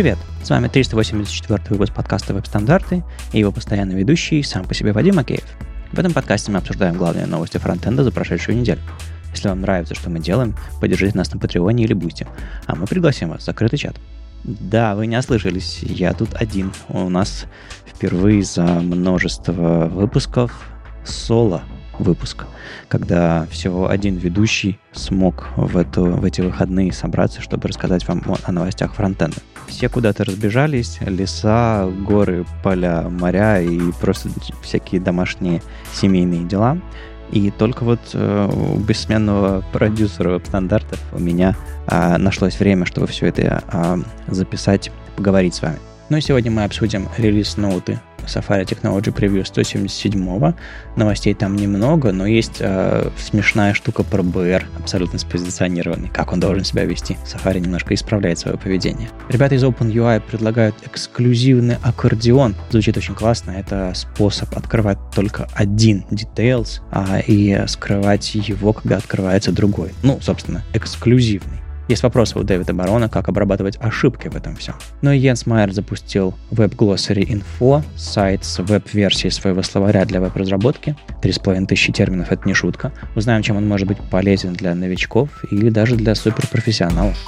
Привет! С вами 384 выпуск подкаста «Веб-стандарты» и его постоянный ведущий сам по себе Вадим Макеев. В этом подкасте мы обсуждаем главные новости фронтенда за прошедшую неделю. Если вам нравится, что мы делаем, поддержите нас на Патреоне или Бусти, а мы пригласим вас в закрытый чат. Да, вы не ослышались, я тут один. У нас впервые за множество выпусков соло выпуск, когда всего один ведущий смог в, эту, в эти выходные собраться, чтобы рассказать вам о, о новостях фронтенда. Все куда-то разбежались, леса, горы, поля, моря и просто всякие домашние семейные дела. И только вот э, у бессменного продюсера стандартов у меня э, нашлось время, чтобы все это э, записать, поговорить с вами. Ну и сегодня мы обсудим релиз-ноуты Safari Technology Preview 177. Новостей там немного, но есть э, смешная штука про BR, абсолютно спозиционированный, как он должен себя вести. Safari немножко исправляет свое поведение. Ребята из OpenUI предлагают эксклюзивный аккордеон. Звучит очень классно. Это способ открывать только один details а, и скрывать его, когда открывается другой. Ну, собственно, эксклюзивный. Есть вопросы у Дэвида Барона, как обрабатывать ошибки в этом всем. Но Йенс Майер запустил Glossary Info, сайт с веб-версией своего словаря для веб-разработки. 3,5 тысячи терминов — это не шутка. Узнаем, чем он может быть полезен для новичков или даже для суперпрофессионалов.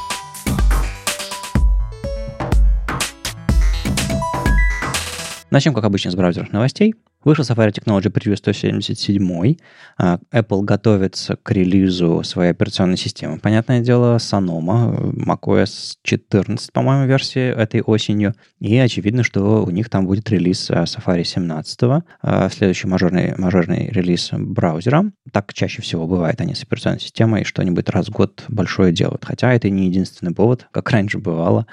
Начнем, как обычно, с браузерных новостей. Вышел Safari Technology Preview 177. А, Apple готовится к релизу своей операционной системы. Понятное дело, Sonoma, macOS 14, по-моему, версии этой осенью. И очевидно, что у них там будет релиз а, Safari 17, а, следующий мажорный, мажорный релиз браузера. Так чаще всего бывает они с операционной системой что-нибудь раз в год большое делают. Хотя это не единственный повод, как раньше бывало,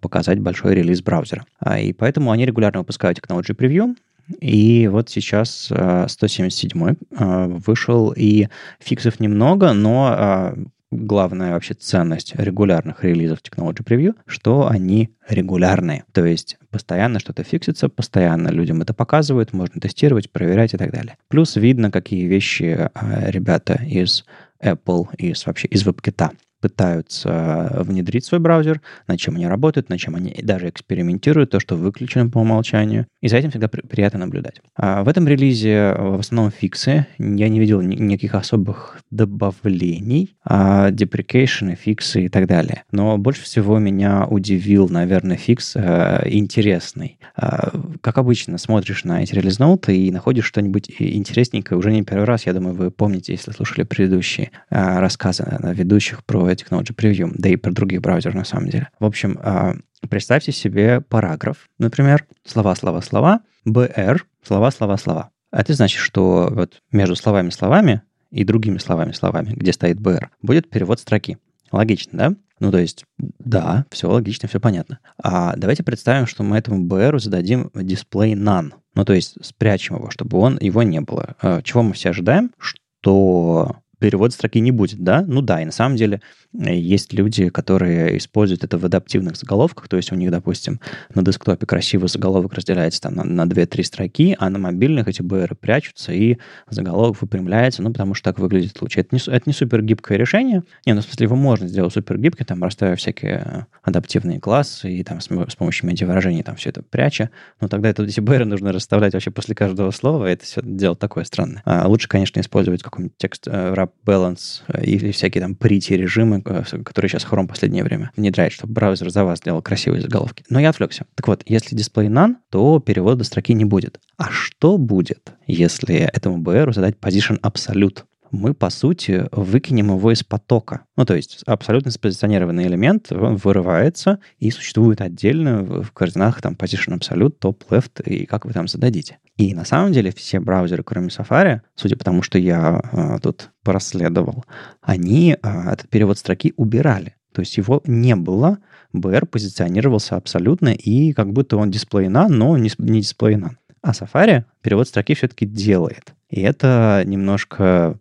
показать большой релиз браузера. И поэтому они регулярно выпускают Technology Preview, и вот сейчас 177 э, э, вышел, и фиксов немного, но э, главная вообще ценность регулярных релизов Technology Preview, что они регулярные. То есть постоянно что-то фиксится, постоянно людям это показывают, можно тестировать, проверять и так далее. Плюс видно, какие вещи ребята из Apple, из вообще из WebKit пытаются внедрить свой браузер, над чем они работают, над чем они даже экспериментируют, то, что выключено по умолчанию. И за этим всегда приятно наблюдать. А в этом релизе в основном фиксы. Я не видел никаких особых добавлений, а deprecation, фиксы и так далее. Но больше всего меня удивил, наверное, фикс а, интересный. А, как обычно, смотришь на эти релиз-ноуты и находишь что-нибудь интересненькое уже не первый раз. Я думаю, вы помните, если слушали предыдущие а, рассказы ведущих про Technology Preview, да и про других браузеров на самом деле. В общем, а, представьте себе параграф, например, слова, слова, слова, BR, слова, слова, слова. Это значит, что вот между словами-словами и другими словами-словами, где стоит BR, будет перевод строки. Логично, да? Ну, то есть, да, все логично, все понятно. А давайте представим, что мы этому BR зададим display none. Ну, то есть, спрячем его, чтобы он, его не было. А, чего мы все ожидаем? Что перевод строки не будет, да? Ну да, и на самом деле есть люди, которые используют это в адаптивных заголовках, то есть у них, допустим, на десктопе красивый заголовок разделяется там на, на 2-3 строки, а на мобильных эти БР прячутся, и заголовок выпрямляется, ну, потому что так выглядит лучше. Это не, это не супер гибкое решение. Не, ну, в смысле, его можно сделать супер гибким, там, расставив всякие адаптивные классы и там с, с помощью медиавыражений там все это пряча, но тогда это, эти БР нужно расставлять вообще после каждого слова, это все дело такое странное. А лучше, конечно, использовать какой-нибудь текст э, wrap balance э, или всякие там pretty режимы, который сейчас Chrome в последнее время внедряет, чтобы браузер за вас делал красивые заголовки. Но я отвлекся. Так вот, если дисплей none, то перевода строки не будет. А что будет, если этому BR задать position absolute? Мы, по сути, выкинем его из потока. Ну, то есть абсолютно спозиционированный элемент, он вырывается и существует отдельно в координатах там position absolute, top, left и как вы там зададите. И на самом деле все браузеры, кроме Safari, судя по тому, что я а, тут проследовал, они а, этот перевод строки убирали. То есть его не было, BR позиционировался абсолютно, и как будто он дисплейна, но не, не дисплейна. А Safari перевод строки все-таки делает. И это немножко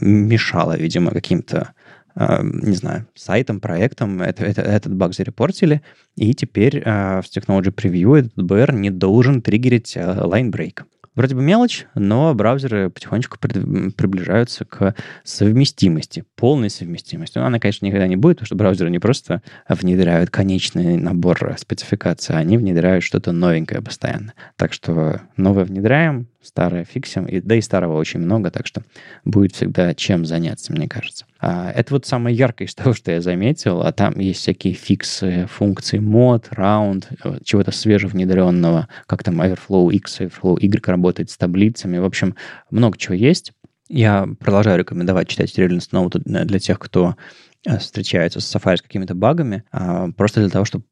мешало, видимо, каким-то а, не знаю, сайтом, проектом это, это, этот баг зарепортили, и теперь uh, в Technology Preview этот BR не должен триггерить line break. Вроде бы мелочь, но браузеры потихонечку приближаются к совместимости, полной совместимости. Ну, она, конечно, никогда не будет, потому что браузеры не просто внедряют конечный набор спецификаций, они внедряют что-то новенькое постоянно. Так что новое внедряем, старое фиксим, и, да и старого очень много, так что будет всегда чем заняться, мне кажется. А, это вот самое яркое из того, что я заметил, а там есть всякие фиксы, функции мод, раунд, э, чего-то свежевнедренного, как там Airflow X, Airflow Y работает с таблицами, в общем, много чего есть. Я продолжаю рекомендовать читать Reliance Note для тех, кто встречаются с Safari с какими-то багами, а, просто для того, чтобы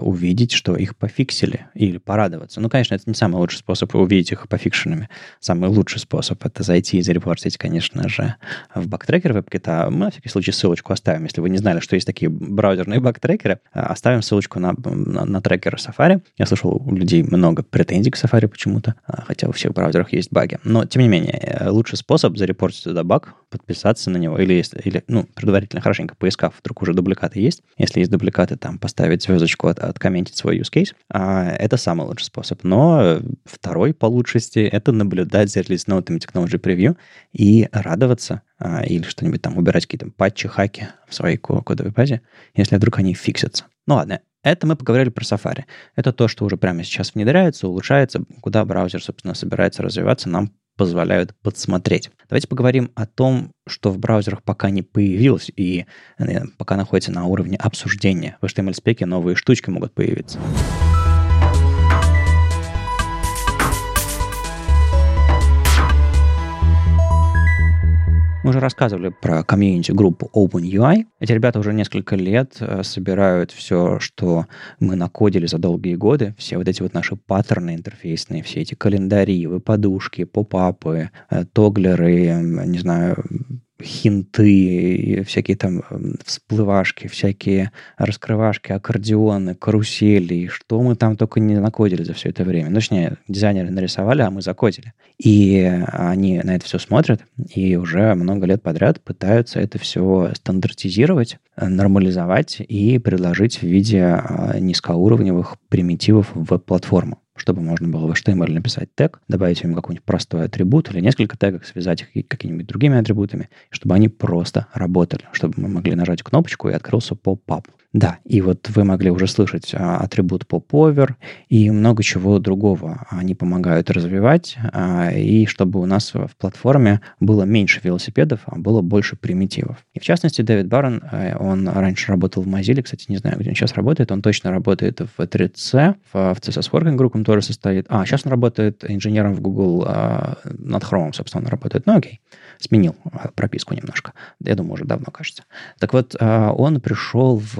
увидеть, что их пофиксили или порадоваться. Ну, конечно, это не самый лучший способ увидеть их пофикшенными. Самый лучший способ — это зайти и зарепортить, конечно же, в бактрекер WebKit. А мы, на всякий случай, ссылочку оставим. Если вы не знали, что есть такие браузерные бактрекеры, а, оставим ссылочку на, на, на трекер Safari. Я слышал, у людей много претензий к Safari почему-то, а, хотя у всех браузерах есть баги. Но, тем не менее, э, лучший способ зарепортить туда баг, подписаться на него или, если, или ну, предварительно хорошенько поискав, вдруг уже дубликаты есть. Если есть дубликаты, там поставить звездочку, от, откомментить свой use case. А, это самый лучший способ. Но второй по лучшести — это наблюдать за релиз ноутами Technology Preview и радоваться а, или что-нибудь там убирать какие-то патчи, хаки в своей кодовой базе, если вдруг они фиксятся. Ну ладно, это мы поговорили про Safari. Это то, что уже прямо сейчас внедряется, улучшается, куда браузер, собственно, собирается развиваться, нам позволяют подсмотреть. Давайте поговорим о том, что в браузерах пока не появилось и пока находится на уровне обсуждения. В HTML-спеке новые штучки могут появиться. Мы уже рассказывали про комьюнити-группу OpenUI. Эти ребята уже несколько лет э, собирают все, что мы накодили за долгие годы, все вот эти вот наши паттерны интерфейсные, все эти календари, подушки, поп-апы, э, тоглеры, не знаю, хинты, всякие там всплывашки, всякие раскрывашки, аккордеоны, карусели, что мы там только не накодили за все это время. Ну, точнее, дизайнеры нарисовали, а мы закодили. И они на это все смотрят и уже много лет подряд пытаются это все стандартизировать, нормализовать и предложить в виде а, низкоуровневых примитивов в веб-платформу чтобы можно было в HTML написать тег, добавить им какой-нибудь простой атрибут или несколько тегов, связать их какими-нибудь другими атрибутами, чтобы они просто работали, чтобы мы могли нажать кнопочку и открылся поп-ап. Да, и вот вы могли уже слышать а, атрибут popover и много чего другого. Они помогают развивать, а, и чтобы у нас в платформе было меньше велосипедов, а было больше примитивов. И в частности, Дэвид Барон, э, он раньше работал в Mozilla, кстати, не знаю, где он сейчас работает, он точно работает в 3C, в, в CSS Working Group он тоже состоит. А, сейчас он работает инженером в Google а, над Chrome, собственно, он работает. Ну, окей сменил а, прописку немножко. Я думаю, уже давно, кажется. Так вот, а, он пришел в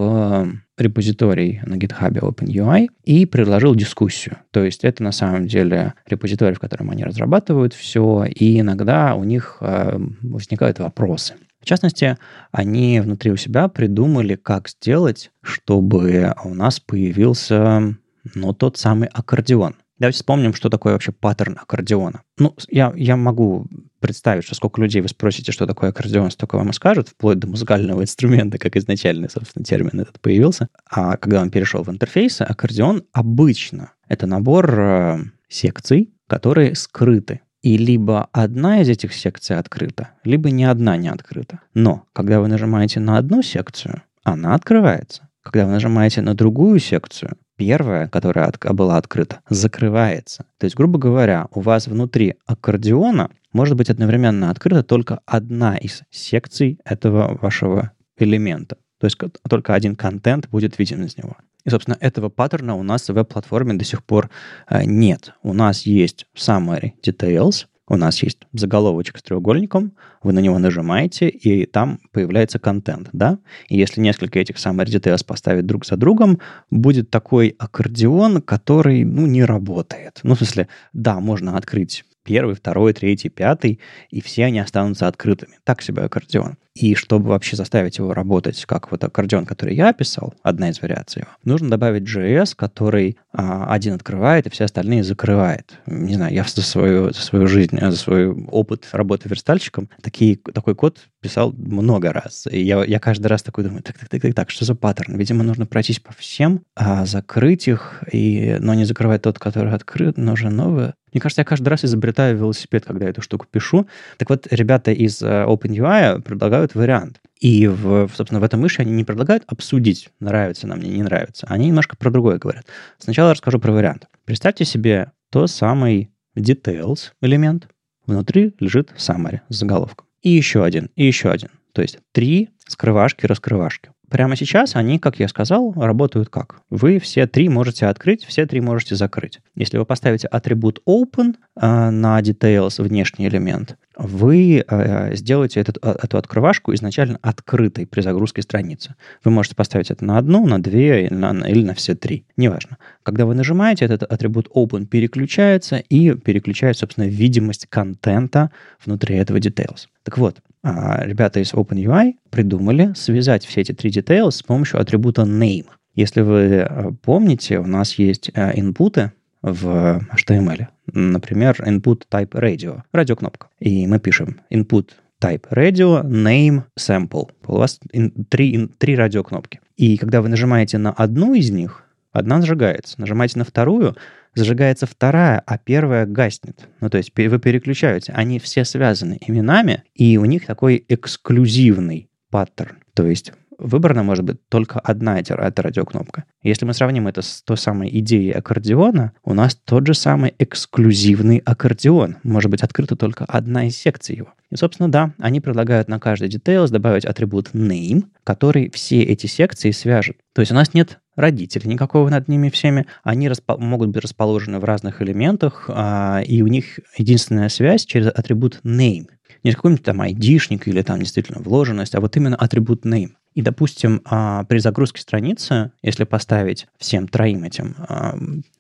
репозиторий на GitHub OpenUI и предложил дискуссию. То есть это на самом деле репозиторий, в котором они разрабатывают все, и иногда у них а, возникают вопросы. В частности, они внутри у себя придумали, как сделать, чтобы у нас появился ну, тот самый аккордеон. Давайте вспомним, что такое вообще паттерн аккордеона. Ну, я, я могу представить, что сколько людей вы спросите, что такое аккордеон, столько вам и скажут, вплоть до музыкального инструмента, как изначальный, собственно, термин этот появился. А когда он перешел в интерфейсы, аккордеон обычно это набор э, секций, которые скрыты. И либо одна из этих секций открыта, либо ни одна не открыта. Но когда вы нажимаете на одну секцию, она открывается. Когда вы нажимаете на другую секцию, первая, которая от, была открыта, закрывается. То есть, грубо говоря, у вас внутри аккордеона может быть одновременно открыта только одна из секций этого вашего элемента. То есть только один контент будет виден из него. И, собственно, этого паттерна у нас в веб-платформе до сих пор э, нет. У нас есть summary details, у нас есть заголовочек с треугольником, вы на него нажимаете, и там появляется контент, да? И если несколько этих самых details поставить друг за другом, будет такой аккордеон, который, ну, не работает. Ну, в смысле, да, можно открыть первый, второй, третий, пятый, и все они останутся открытыми. Так себе аккордеон. И чтобы вообще заставить его работать, как вот аккордеон, который я описал, одна из вариаций его, нужно добавить JS, который а, один открывает, и все остальные закрывает. Не знаю, я за свою, за свою жизнь, за свой опыт работы верстальщиком такие, такой код писал много раз. И я, я каждый раз такой думаю, так, так, так, так, что за паттерн? Видимо, нужно пройтись по всем, а, закрыть их, и, но не закрывать тот, который открыт, нужен новый. Мне кажется, я каждый раз изобретаю велосипед, когда эту штуку пишу. Так вот, ребята из э, OpenUI предлагают вариант. И, в, собственно, в этом мыши они не предлагают обсудить, нравится нам, мне не нравится. Они немножко про другое говорят. Сначала расскажу про вариант. Представьте себе то самый details элемент. Внутри лежит summary с заголовком. И еще один, и еще один. То есть три скрывашки-раскрывашки. Прямо сейчас они, как я сказал, работают как? Вы все три можете открыть, все три можете закрыть. Если вы поставите атрибут open э, на details, внешний элемент, вы э, сделаете этот, э, эту открывашку изначально открытой при загрузке страницы. Вы можете поставить это на одну, на две или на, или на все три. Неважно. Когда вы нажимаете, этот атрибут open переключается и переключает, собственно, видимость контента внутри этого details. Так вот, ребята из OpenUI придумали связать все эти три details с помощью атрибута name. Если вы э, помните, у нас есть э, инпуты в HTML. Например, input type radio, радиокнопка. И мы пишем input type radio, name, sample. У вас три, три радиокнопки. И когда вы нажимаете на одну из них, одна зажигается. Нажимаете на вторую, зажигается вторая, а первая гаснет. Ну, то есть вы переключаете. Они все связаны именами, и у них такой эксклюзивный паттерн. То есть выбрана может быть только одна эта, радиокнопка. Если мы сравним это с той самой идеей аккордеона, у нас тот же самый эксклюзивный аккордеон. Может быть открыта только одна из секций его. И, собственно, да, они предлагают на каждый details добавить атрибут name, который все эти секции свяжет. То есть у нас нет родителей никакого над ними всеми. Они распо- могут быть расположены в разных элементах, а, и у них единственная связь через атрибут name. Не какой-нибудь там айдишник или там действительно вложенность, а вот именно атрибут name. И, допустим, а, при загрузке страницы, если поставить всем троим этим а,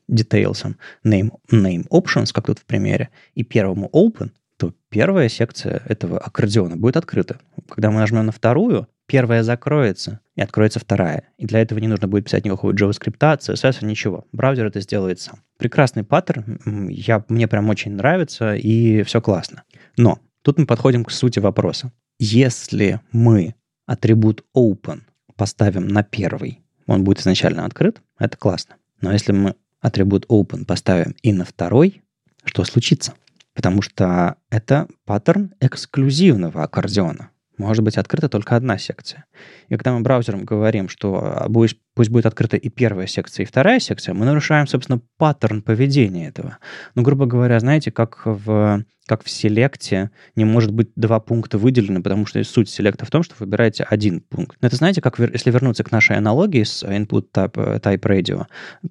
name, name options, как тут в примере, и первому open, то первая секция этого аккордеона будет открыта. Когда мы нажмем на вторую, первая закроется, и откроется вторая. И для этого не нужно будет писать никакого JavaScript, CSS, ничего. Браузер это сделает сам. Прекрасный паттерн, я, мне прям очень нравится, и все классно. Но тут мы подходим к сути вопроса. Если мы атрибут open поставим на первый, он будет изначально открыт, это классно. Но если мы атрибут open поставим и на второй, что случится? Потому что это паттерн эксклюзивного аккордеона может быть открыта только одна секция. И когда мы браузером говорим, что пусть, пусть будет открыта и первая секция, и вторая секция, мы нарушаем, собственно, паттерн поведения этого. Ну, грубо говоря, знаете, как в, как в селекте не может быть два пункта выделены, потому что суть селекта в том, что вы выбираете один пункт. Но это, знаете, как если вернуться к нашей аналогии с input type, type radio,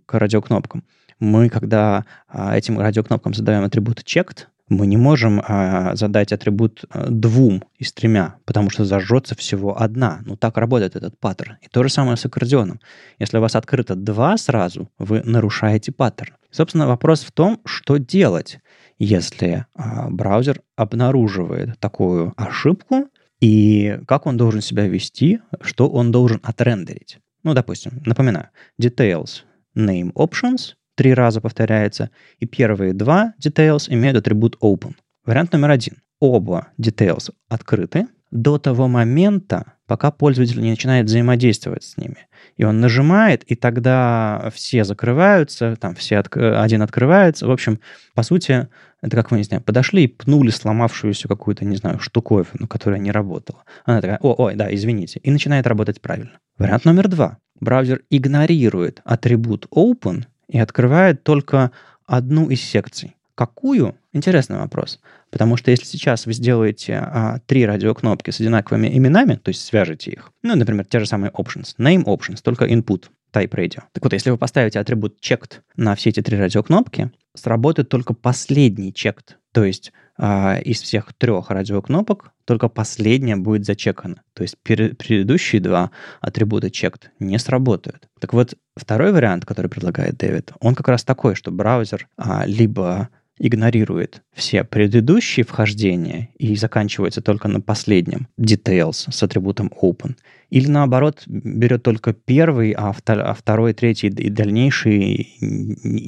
к радиокнопкам. Мы, когда а, этим радиокнопкам задаем атрибут checked, мы не можем а, задать атрибут а, двум из тремя, потому что зажжется всего одна. Ну, так работает этот паттерн. И то же самое с аккордеоном. Если у вас открыто два сразу, вы нарушаете паттерн. Собственно, вопрос в том, что делать, если а, браузер обнаруживает такую ошибку, и как он должен себя вести, что он должен отрендерить. Ну, допустим, напоминаю, details, name options, три раза повторяется, и первые два details имеют атрибут open. Вариант номер один. Оба details открыты до того момента, пока пользователь не начинает взаимодействовать с ними. И он нажимает, и тогда все закрываются, там все от, один открывается. В общем, по сути, это как мы, не знаю, подошли и пнули сломавшуюся какую-то, не знаю, штуковину, которая не работала. Она такая, о, ой, да, извините, и начинает работать правильно. Вариант номер два. Браузер игнорирует атрибут open и открывает только одну из секций. Какую? Интересный вопрос. Потому что если сейчас вы сделаете а, три радиокнопки с одинаковыми именами, то есть свяжете их, ну, например, те же самые options, name options, только input, type radio. Так вот, если вы поставите атрибут checked на все эти три радиокнопки, сработает только последний checked. То есть а, из всех трех радиокнопок только последняя будет зачекана. То есть предыдущие два атрибута checked не сработают. Так вот, второй вариант, который предлагает Дэвид, он как раз такой, что браузер а, либо игнорирует все предыдущие вхождения и заканчивается только на последнем details с атрибутом open. Или наоборот, берет только первый, а, а второй, третий и дальнейшие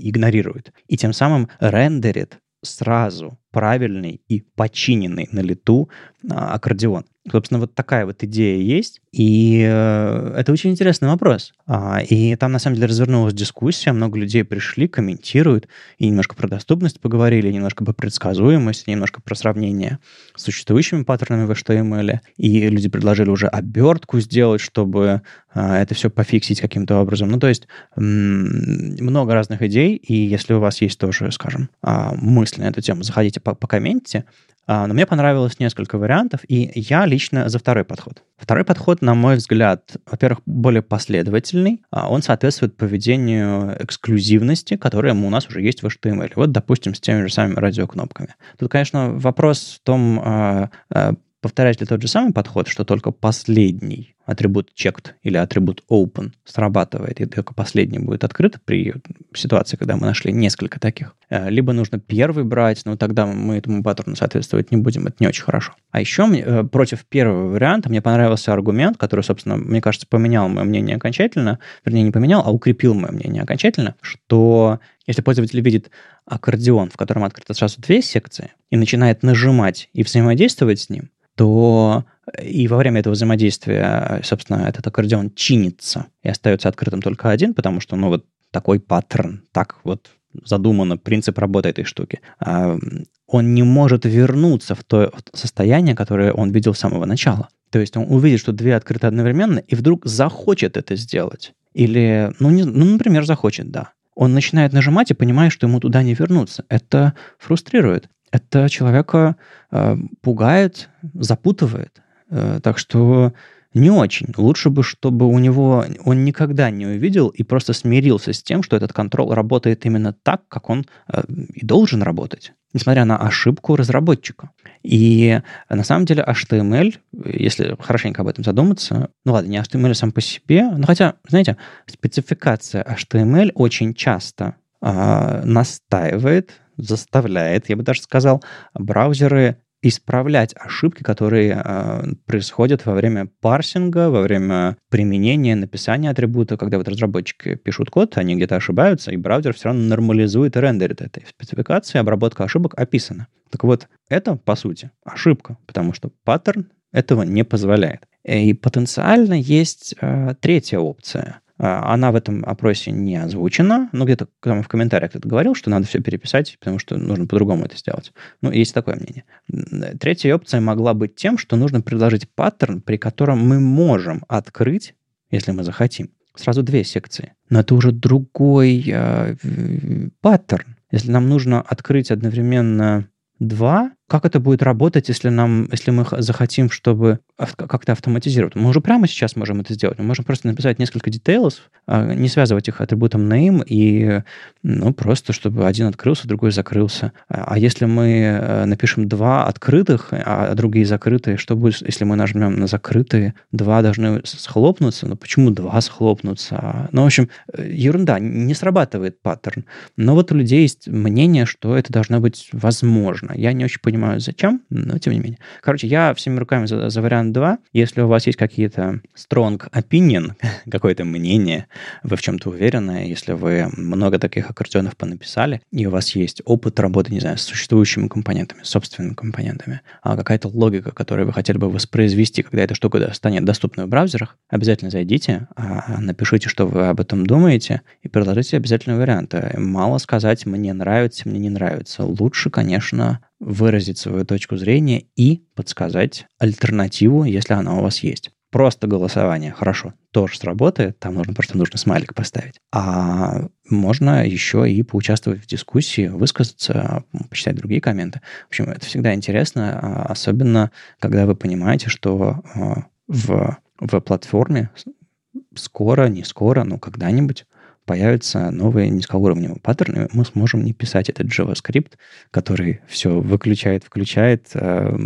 игнорирует. И тем самым рендерит сразу правильный и починенный на лету а, аккордеон. Собственно, вот такая вот идея есть, и э, это очень интересный вопрос. А, и там, на самом деле, развернулась дискуссия, много людей пришли, комментируют, и немножко про доступность поговорили, немножко про предсказуемость, немножко про сравнение с существующими паттернами в HTML, и люди предложили уже обертку сделать, чтобы а, это все пофиксить каким-то образом. Ну, то есть много разных идей, и если у вас есть тоже, скажем, а, мысли на эту тему, заходите, покомментите, но мне понравилось несколько вариантов, и я лично за второй подход. Второй подход, на мой взгляд, во-первых, более последовательный. А он соответствует поведению эксклюзивности, которая у нас уже есть в HTML. Вот, допустим, с теми же самыми радиокнопками. Тут, конечно, вопрос в том, повторять ли тот же самый подход, что только последний атрибут checked или атрибут open срабатывает, и только последний будет открыт при ситуации, когда мы нашли несколько таких. Э, либо нужно первый брать, но тогда мы этому паттерну соответствовать не будем, это не очень хорошо. А еще мне, э, против первого варианта мне понравился аргумент, который, собственно, мне кажется, поменял мое мнение окончательно, вернее, не поменял, а укрепил мое мнение окончательно, что если пользователь видит аккордеон, в котором открыто сразу две секции, и начинает нажимать и взаимодействовать с ним, то и во время этого взаимодействия, собственно, этот аккордеон чинится и остается открытым только один, потому что, ну, вот такой паттерн, так вот задумано принцип работы этой штуки. Он не может вернуться в то состояние, которое он видел с самого начала. То есть он увидит, что две открыты одновременно, и вдруг захочет это сделать. Или, ну, не, ну, например, захочет, да. Он начинает нажимать и понимает, что ему туда не вернуться. Это фрустрирует. Это человека э, пугает, запутывает. Э, так что не очень. Лучше бы, чтобы у него он никогда не увидел и просто смирился с тем, что этот контроль работает именно так, как он э, и должен работать, несмотря на ошибку разработчика. И на самом деле HTML, если хорошенько об этом задуматься, ну ладно, не HTML сам по себе, но хотя, знаете, спецификация HTML очень часто э, настаивает, заставляет, я бы даже сказал, браузеры исправлять ошибки, которые э, происходят во время парсинга, во время применения, написания атрибута, когда вот разработчики пишут код, они где-то ошибаются, и браузер все равно нормализует и рендерит это. В спецификации обработка ошибок описана. Так вот, это, по сути, ошибка, потому что паттерн этого не позволяет. И потенциально есть э, третья опция — она в этом опросе не озвучена, но где-то там в комментариях кто-то говорил, что надо все переписать, потому что нужно по-другому это сделать. Ну, есть такое мнение. Третья опция могла быть тем, что нужно предложить паттерн, при котором мы можем открыть, если мы захотим, сразу две секции. Но это уже другой э, паттерн. Если нам нужно открыть одновременно два, как это будет работать, если, нам, если мы захотим, чтобы как-то автоматизировать? Мы уже прямо сейчас можем это сделать. Мы можем просто написать несколько детейлов, а, не связывать их атрибутом name, и ну, просто чтобы один открылся, другой закрылся. А если мы э, напишем два открытых, а другие закрытые, что будет, если мы нажмем на закрытые? Два должны схлопнуться. Но почему два схлопнутся? Ну, в общем, э, ерунда, не срабатывает паттерн. Но вот у людей есть мнение, что это должно быть возможно. Я не очень понимаю, понимаю, зачем, но тем не менее. Короче, я всеми руками за, за вариант 2. Если у вас есть какие-то strong opinion, какое-то мнение, вы в чем-то уверены, если вы много таких аккордеонов понаписали, и у вас есть опыт работы, не знаю, с существующими компонентами, собственными компонентами, а какая-то логика, которую вы хотели бы воспроизвести, когда эта штука станет доступна в браузерах, обязательно зайдите, а, напишите, что вы об этом думаете, и предложите обязательно варианты. Мало сказать «мне нравится», «мне не нравится». Лучше, конечно, выразить свою точку зрения и подсказать альтернативу, если она у вас есть. Просто голосование, хорошо, тоже сработает, там нужно просто нужно смайлик поставить. А можно еще и поучаствовать в дискуссии, высказаться, почитать другие комменты. В общем, это всегда интересно, а особенно когда вы понимаете, что а, в, в платформе скоро, не скоро, но когда-нибудь появятся новые низкоуровневые паттерны, мы сможем не писать этот JavaScript, который все выключает, включает э,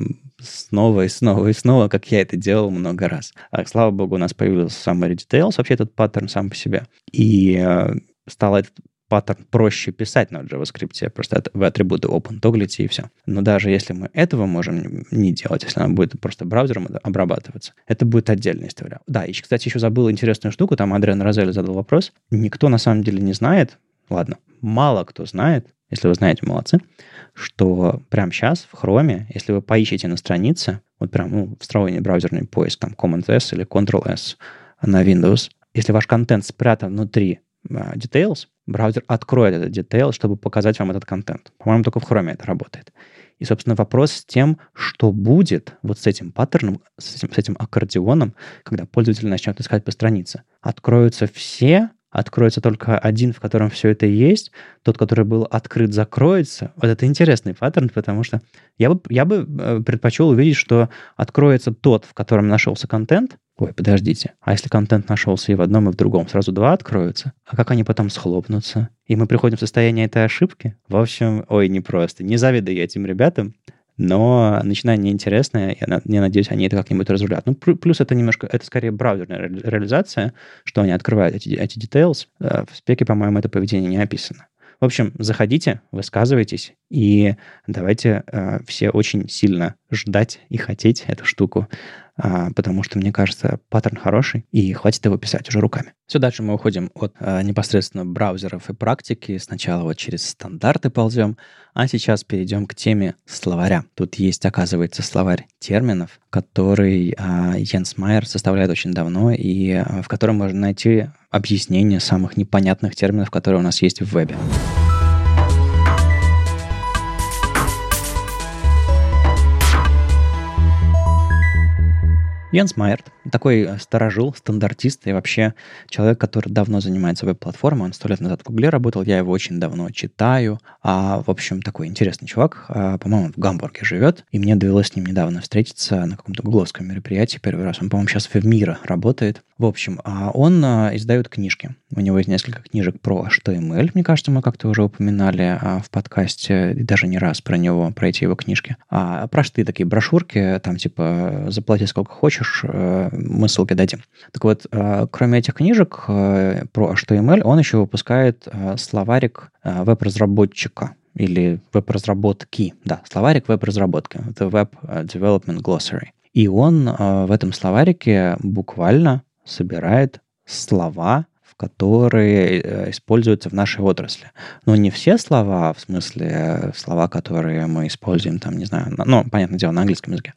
снова и снова и снова, как я это делал много раз. А, слава богу, у нас появился Summary Details, вообще этот паттерн сам по себе. И э, стало этот паттерн проще писать на JavaScript, просто в атрибуты open тоглите и все. Но даже если мы этого можем не делать, если она будет просто браузером обрабатываться, это будет отдельная история. Да, и, кстати, еще забыл интересную штуку, там Адриан Розель задал вопрос. Никто на самом деле не знает, ладно, мало кто знает, если вы знаете, молодцы, что прямо сейчас в Chrome, если вы поищете на странице, вот прям ну, встроенный браузерный поиск, там Command-S или Ctrl-S на Windows, если ваш контент спрятан внутри Details, браузер откроет этот Detail, чтобы показать вам этот контент. По-моему, только в Chrome это работает. И, собственно, вопрос с тем, что будет вот с этим паттерном, с этим, с этим аккордеоном, когда пользователь начнет искать по странице. Откроются все откроется только один, в котором все это есть, тот, который был открыт, закроется. Вот это интересный паттерн, потому что я бы, я бы э, предпочел увидеть, что откроется тот, в котором нашелся контент. Ой, подождите, а если контент нашелся и в одном, и в другом, сразу два откроются? А как они потом схлопнутся? И мы приходим в состояние этой ошибки? В общем, ой, непросто. Не завидую я этим ребятам но начинание интересное, я, я надеюсь, они это как-нибудь разрулят. Ну, плюс это немножко, это скорее браузерная реализация, что они открывают эти, эти details. Э, в спеке, по-моему, это поведение не описано. В общем, заходите, высказывайтесь, и давайте э, все очень сильно ждать и хотеть эту штуку потому что, мне кажется, паттерн хороший, и хватит его писать уже руками. Все дальше мы уходим от а, непосредственно браузеров и практики. Сначала вот через стандарты ползем, а сейчас перейдем к теме словаря. Тут есть, оказывается, словарь терминов, который а, Йенс Майер составляет очень давно, и а, в котором можно найти объяснение самых непонятных терминов, которые у нас есть в вебе. Йенс Майерт, такой э, сторожил, стандартист и вообще человек, который давно занимается веб-платформой. Он сто лет назад в Гугле работал, я его очень давно читаю. А, в общем, такой интересный чувак. А, по-моему, в Гамбурге живет, и мне довелось с ним недавно встретиться на каком-то гугловском мероприятии первый раз. Он, по-моему, сейчас в Мира работает. В общем, а он а, издает книжки. У него есть несколько книжек про HTML, мне кажется, мы как-то уже упоминали а, в подкасте, даже не раз про него, про эти его книжки. А простые такие брошюрки, там типа «Заплати сколько хочешь», э, мы ссылки дадим. Так вот, э, кроме этих книжек э, про HTML, он еще выпускает словарик веб-разработчика или веб-разработки. Да, словарик веб-разработки. Это Web Development Glossary. И он в этом словарике буквально собирает слова, которые э, используются в нашей отрасли. Но не все слова, в смысле э, слова, которые мы используем, там, не знаю, ну, понятное дело, на английском языке.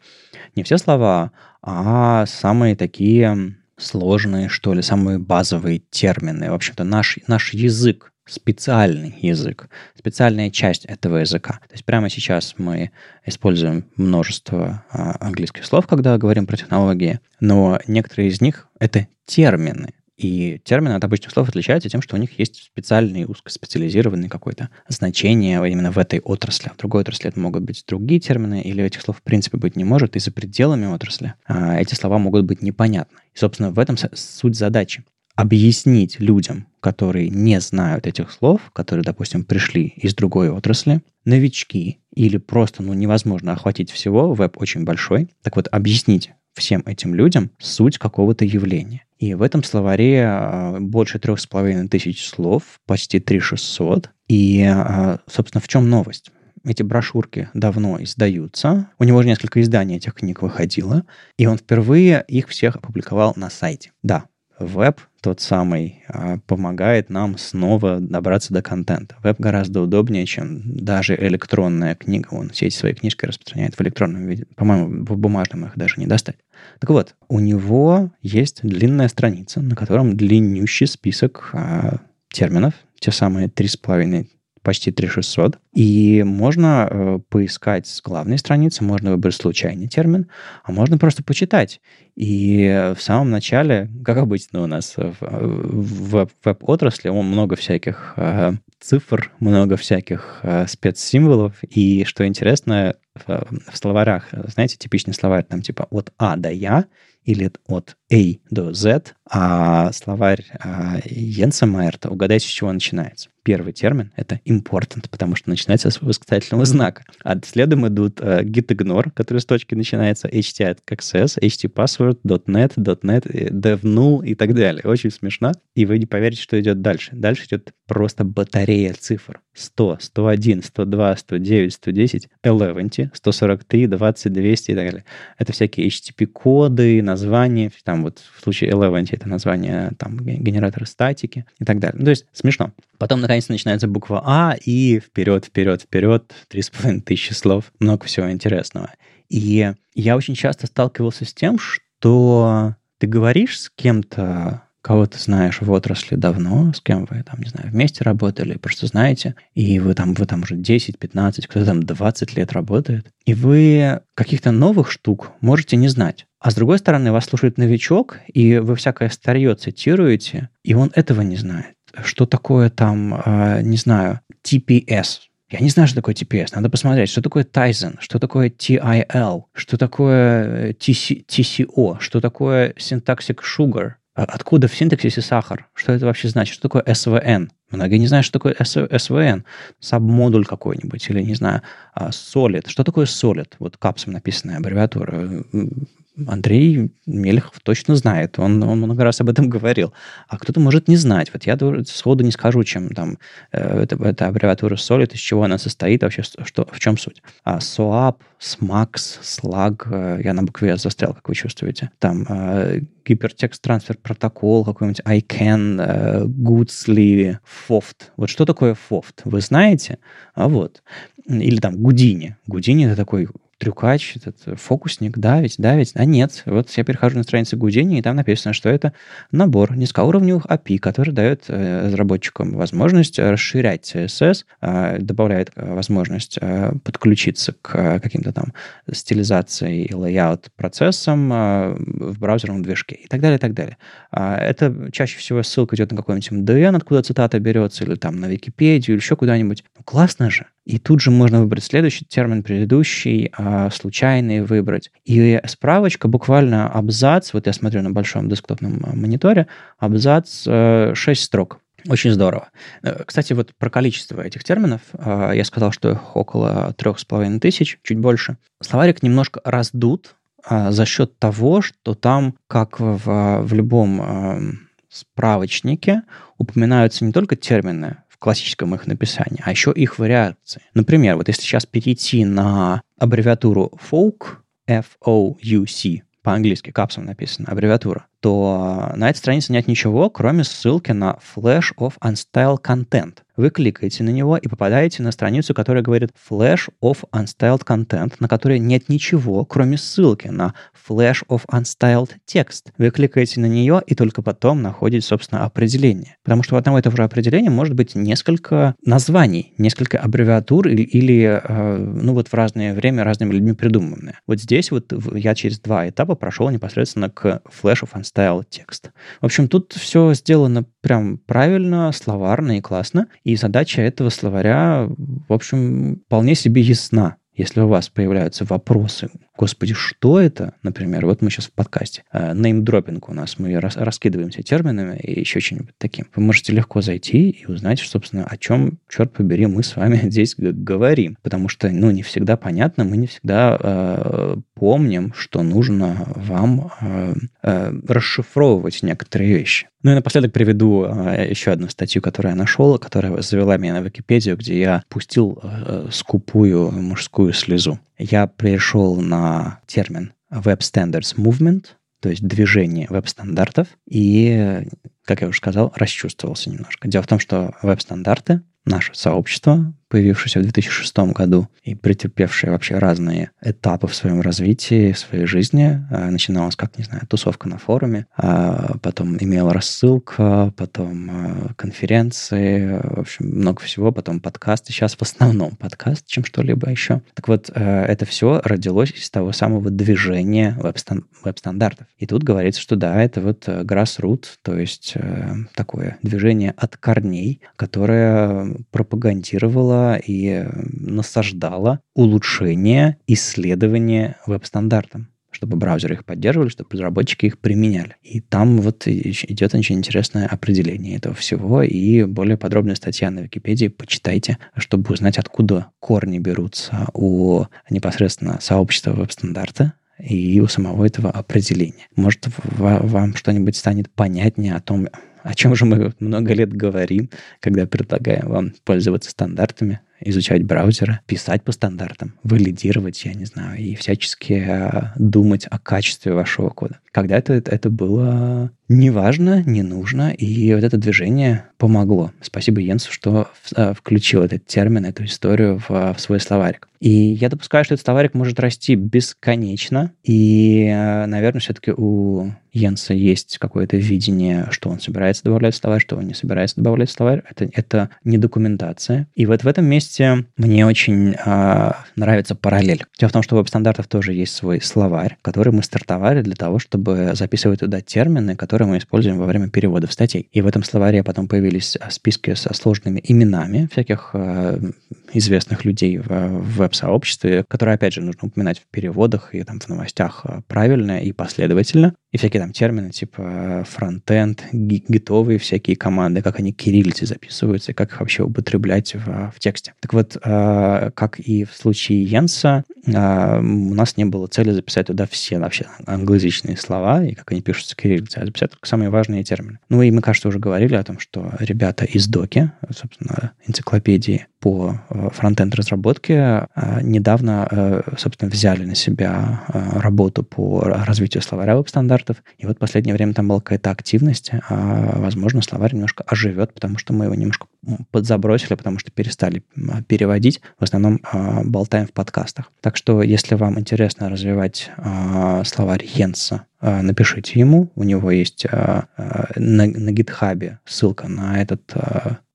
Не все слова, а самые такие сложные, что ли, самые базовые термины. В общем-то, наш, наш язык специальный язык, специальная часть этого языка. То есть прямо сейчас мы используем множество а, английских слов, когда говорим про технологии, но некоторые из них — это термины. И термины от обычных слов отличаются тем, что у них есть специальный, узкоспециализированный какое-то значение именно в этой отрасли. В другой отрасли это могут быть другие термины, или этих слов в принципе быть не может, и за пределами отрасли а эти слова могут быть непонятны. И, собственно, в этом суть задачи объяснить людям, которые не знают этих слов, которые, допустим, пришли из другой отрасли, новички или просто ну, невозможно охватить всего, веб очень большой. Так вот, объяснить всем этим людям суть какого-то явления. И в этом словаре а, больше трех с половиной тысяч слов, почти 3600. И, а, собственно, в чем новость? Эти брошюрки давно издаются. У него уже несколько изданий этих книг выходило. И он впервые их всех опубликовал на сайте. Да, веб тот самый а, помогает нам снова добраться до контента. Веб гораздо удобнее, чем даже электронная книга. Он все эти свои книжки распространяет в электронном виде. По-моему, в бумажном их даже не достать. Так вот, у него есть длинная страница, на котором длиннющий список а, терминов, те самые три с половиной почти 3600. И можно э, поискать с главной страницы, можно выбрать случайный термин, а можно просто почитать. И в самом начале, как обычно у нас в, в веб-отрасли, много всяких э, цифр, много всяких э, спецсимволов. И что интересно, в, в словарях, знаете, типичный словарь там типа от А до Я, или от A до Z, а словарь а, Йенса Майерта, угадайте, с чего начинается. Первый термин — это important, потому что начинается с восклицательного знака. А следом идут uh, gitignore, который с точки начинается, htaccess, htpassword, .net, .net, devnull и так далее. Очень смешно. И вы не поверите, что идет дальше. Дальше идет просто батарея цифр. 100, 101, 102, 109, 110, 11, 143, 20, 200 и так далее. Это всякие HTTP-коды, названия, там вот в случае Eleven это название там, генератора статики и так далее. Ну, то есть смешно. Потом, наконец, странице начинается буква А, и вперед, вперед, вперед, три с половиной тысячи слов, много всего интересного. И я очень часто сталкивался с тем, что ты говоришь с кем-то, кого ты знаешь в отрасли давно, с кем вы там, не знаю, вместе работали, просто знаете, и вы там, вы там уже 10, 15, кто-то там 20 лет работает, и вы каких-то новых штук можете не знать. А с другой стороны, вас слушает новичок, и вы всякое старье цитируете, и он этого не знает. Что такое там, э, не знаю, TPS, я не знаю, что такое TPS. Надо посмотреть, что такое Tizen, что такое TIL, что такое TC, TCO, что такое Syntactic Sugar, а откуда в синтаксисе сахар, что это вообще значит, что такое SVN. Многие не знают, что такое SVN, сабмодуль какой-нибудь, или, не знаю, а, Solid. Что такое Solid? Вот капсом написанная аббревиатура. Андрей Мелехов точно знает, он, он много раз об этом говорил. А кто-то может не знать. Вот я сходу не скажу, чем там э, это, это аббревиатура Solid, из чего она состоит, вообще что, в чем суть. А SOAP, SMAX, SLAG, э, я на букве застрял, как вы чувствуете. Там э, гипертекст трансфер протокол, какой-нибудь ICANN, э, Goodsly, FOFT. Вот что такое FOFT? Вы знаете? А вот. Или там Гудини. Гудини это такой трюкач, этот фокусник, давить, давить. А нет, вот я перехожу на страницу Гудини, и там написано, что это набор низкоуровневых API, который дает э, разработчикам возможность расширять CSS, э, добавляет э, возможность подключиться к каким-то там стилизации и layout процессам в браузерном движке и так далее, и так далее. А это чаще всего ссылка идет на какой-нибудь MDN, откуда цитата берется, или там на Википедию, или еще куда-нибудь. Ну, классно же. И тут же можно выбрать следующий термин, предыдущий, а, случайный выбрать. И справочка, буквально абзац, вот я смотрю на большом десктопном а, мониторе, абзац 6 э, строк. Очень здорово. Э, кстати, вот про количество этих терминов. А, я сказал, что их около трех с половиной тысяч, чуть больше. Словарик немножко раздут за счет того, что там, как в, в любом справочнике, упоминаются не только термины классическом их написании, а еще их вариации. Например, вот если сейчас перейти на аббревиатуру folk, F-O-U-C, по-английски капсом написано, аббревиатура, то на этой странице нет ничего, кроме ссылки на Flash of Unstyled Content. Вы кликаете на него и попадаете на страницу, которая говорит Flash of Unstyled Content, на которой нет ничего, кроме ссылки на Flash of Unstyled Text. Вы кликаете на нее и только потом находите, собственно, определение. Потому что у одного и того же определения может быть несколько названий, несколько аббревиатур или, или э, ну вот в разное время разными людьми придуманные. Вот здесь вот я через два этапа прошел непосредственно к Flash of Unstyled style текст. В общем, тут все сделано прям правильно, словарно и классно. И задача этого словаря, в общем, вполне себе ясна. Если у вас появляются вопросы, господи, что это, например, вот мы сейчас в подкасте, неймдропинг у нас, мы рас, раскидываемся терминами и еще чем-нибудь таким. Вы можете легко зайти и узнать, собственно, о чем, черт побери, мы с вами здесь говорим. Потому что, ну, не всегда понятно, мы не всегда э, помним, что нужно вам э, э, расшифровывать некоторые вещи. Ну и напоследок приведу э, еще одну статью, которую я нашел, которая завела меня на Википедию, где я пустил э, скупую мужскую слезу. Я пришел на термин Web Standards Movement, то есть движение веб-стандартов, и, как я уже сказал, расчувствовался немножко. Дело в том, что веб-стандарты, наше сообщество, появившаяся в 2006 году и претерпевшая вообще разные этапы в своем развитии, в своей жизни. А, начиналась как, не знаю, тусовка на форуме, а потом имела рассылка, потом а, конференции, в общем, много всего, потом подкасты. Сейчас в основном подкаст, чем что-либо еще. Так вот, это все родилось из того самого движения веб-стандартов. И тут говорится, что да, это вот grassroot, то есть такое движение от корней, которое пропагандировало и насаждала улучшение исследования веб-стандартам чтобы браузеры их поддерживали, чтобы разработчики их применяли. И там вот идет очень интересное определение этого всего и более подробная статья на Википедии. Почитайте, чтобы узнать, откуда корни берутся у непосредственно сообщества веб-стандарта, и у самого этого определения. Может, вам что-нибудь станет понятнее о том, о чем же мы много лет говорим, когда предлагаем вам пользоваться стандартами, изучать браузеры, писать по стандартам, валидировать, я не знаю, и всячески э, думать о качестве вашего кода. Когда-то это, это было не важно, не нужно, и вот это движение помогло. Спасибо Йенсу, что э, включил этот термин, эту историю в, в свой словарик. И я допускаю, что этот словарик может расти бесконечно, и, э, наверное, все-таки у Йенса есть какое-то видение, что он собирается добавлять в словарь, что он не собирается добавлять в словарь. Это, это не документация. И вот в этом месте мне очень э, нравится параллель. Дело в том, что у веб-стандартов тоже есть свой словарь, который мы стартовали для того, чтобы записывать туда термины, которые мы используем во время переводов статей. И в этом словаре потом появились списки со сложными именами всяких э, известных людей в, в веб-сообществе, которые, опять же, нужно упоминать в переводах и там в новостях э, правильно и последовательно. И всякие там термины типа фронтенд, гитовые всякие команды, как они кириллицы записываются, как их вообще употреблять в, в тексте. Так вот, э, как и в случае Йенса, э, у нас не было цели записать туда все вообще англоязычные слова и как они пишутся кириллицей, а записать только самые важные термины. Ну и мы, кажется, уже говорили о том, что ребята из Доки, собственно, энциклопедии по э, фронтенд разработке э, недавно, э, собственно, взяли на себя работу по развитию словаря веб-стандартов. И вот в последнее время там была какая-то активность. А, возможно, словарь немножко оживет, потому что мы его немножко подзабросили, потому что перестали переводить. В основном болтаем в подкастах. Так что, если вам интересно развивать словарь Йенса, напишите ему. У него есть на, на гитхабе ссылка на этот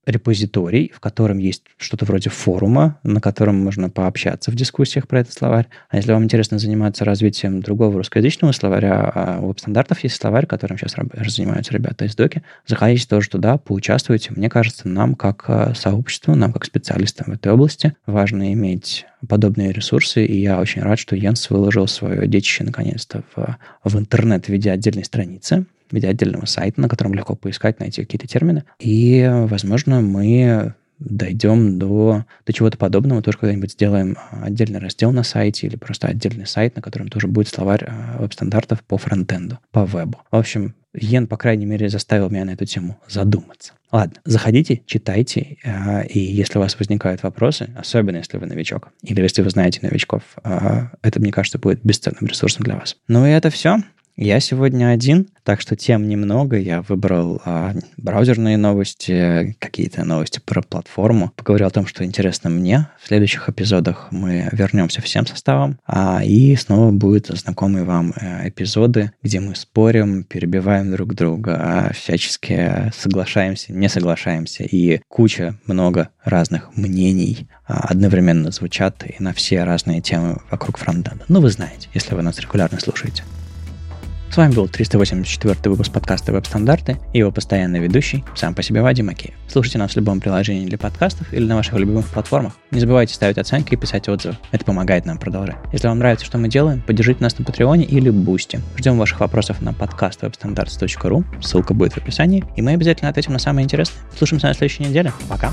репозиторий, в котором есть что-то вроде форума, на котором можно пообщаться в дискуссиях про этот словарь. А если вам интересно заниматься развитием другого русскоязычного словаря, а у веб-стандартов есть словарь, которым сейчас занимаются ребята из Доки, заходите тоже туда, поучаствуйте. Мне кажется, нам как а, сообществу, нам как специалистам в этой области важно иметь подобные ресурсы, и я очень рад, что Йенс выложил свое детище наконец-то в, в интернет в виде отдельной страницы в виде отдельного сайта, на котором легко поискать, найти какие-то термины. И, возможно, мы дойдем до, до чего-то подобного, тоже когда-нибудь сделаем отдельный раздел на сайте или просто отдельный сайт, на котором тоже будет словарь э, веб-стандартов по фронтенду, по вебу. В общем, Йен, по крайней мере, заставил меня на эту тему задуматься. Ладно, заходите, читайте, э, и если у вас возникают вопросы, особенно если вы новичок, или если вы знаете новичков, это, мне кажется, будет бесценным ресурсом для вас. Ну и это все. Я сегодня один, так что тем немного. Я выбрал а, браузерные новости, какие-то новости про платформу. Поговорил о том, что интересно мне. В следующих эпизодах мы вернемся всем составом. А, и снова будут знакомые вам а, эпизоды, где мы спорим, перебиваем друг друга, а всячески соглашаемся, не соглашаемся. И куча много разных мнений а, одновременно звучат и на все разные темы вокруг фронтенда. Ну, вы знаете, если вы нас регулярно слушаете. С вами был 384 выпуск подкаста «Веб-стандарты» и его постоянный ведущий, сам по себе Вадим Макеев. Слушайте нас в любом приложении для подкастов или на ваших любимых платформах. Не забывайте ставить оценки и писать отзывы. Это помогает нам продолжать. Если вам нравится, что мы делаем, поддержите нас на Патреоне или Бусти. Ждем ваших вопросов на подкаст webstandards.ru, ссылка будет в описании, и мы обязательно ответим на самые интересные. Слушаемся на следующей неделе. Пока!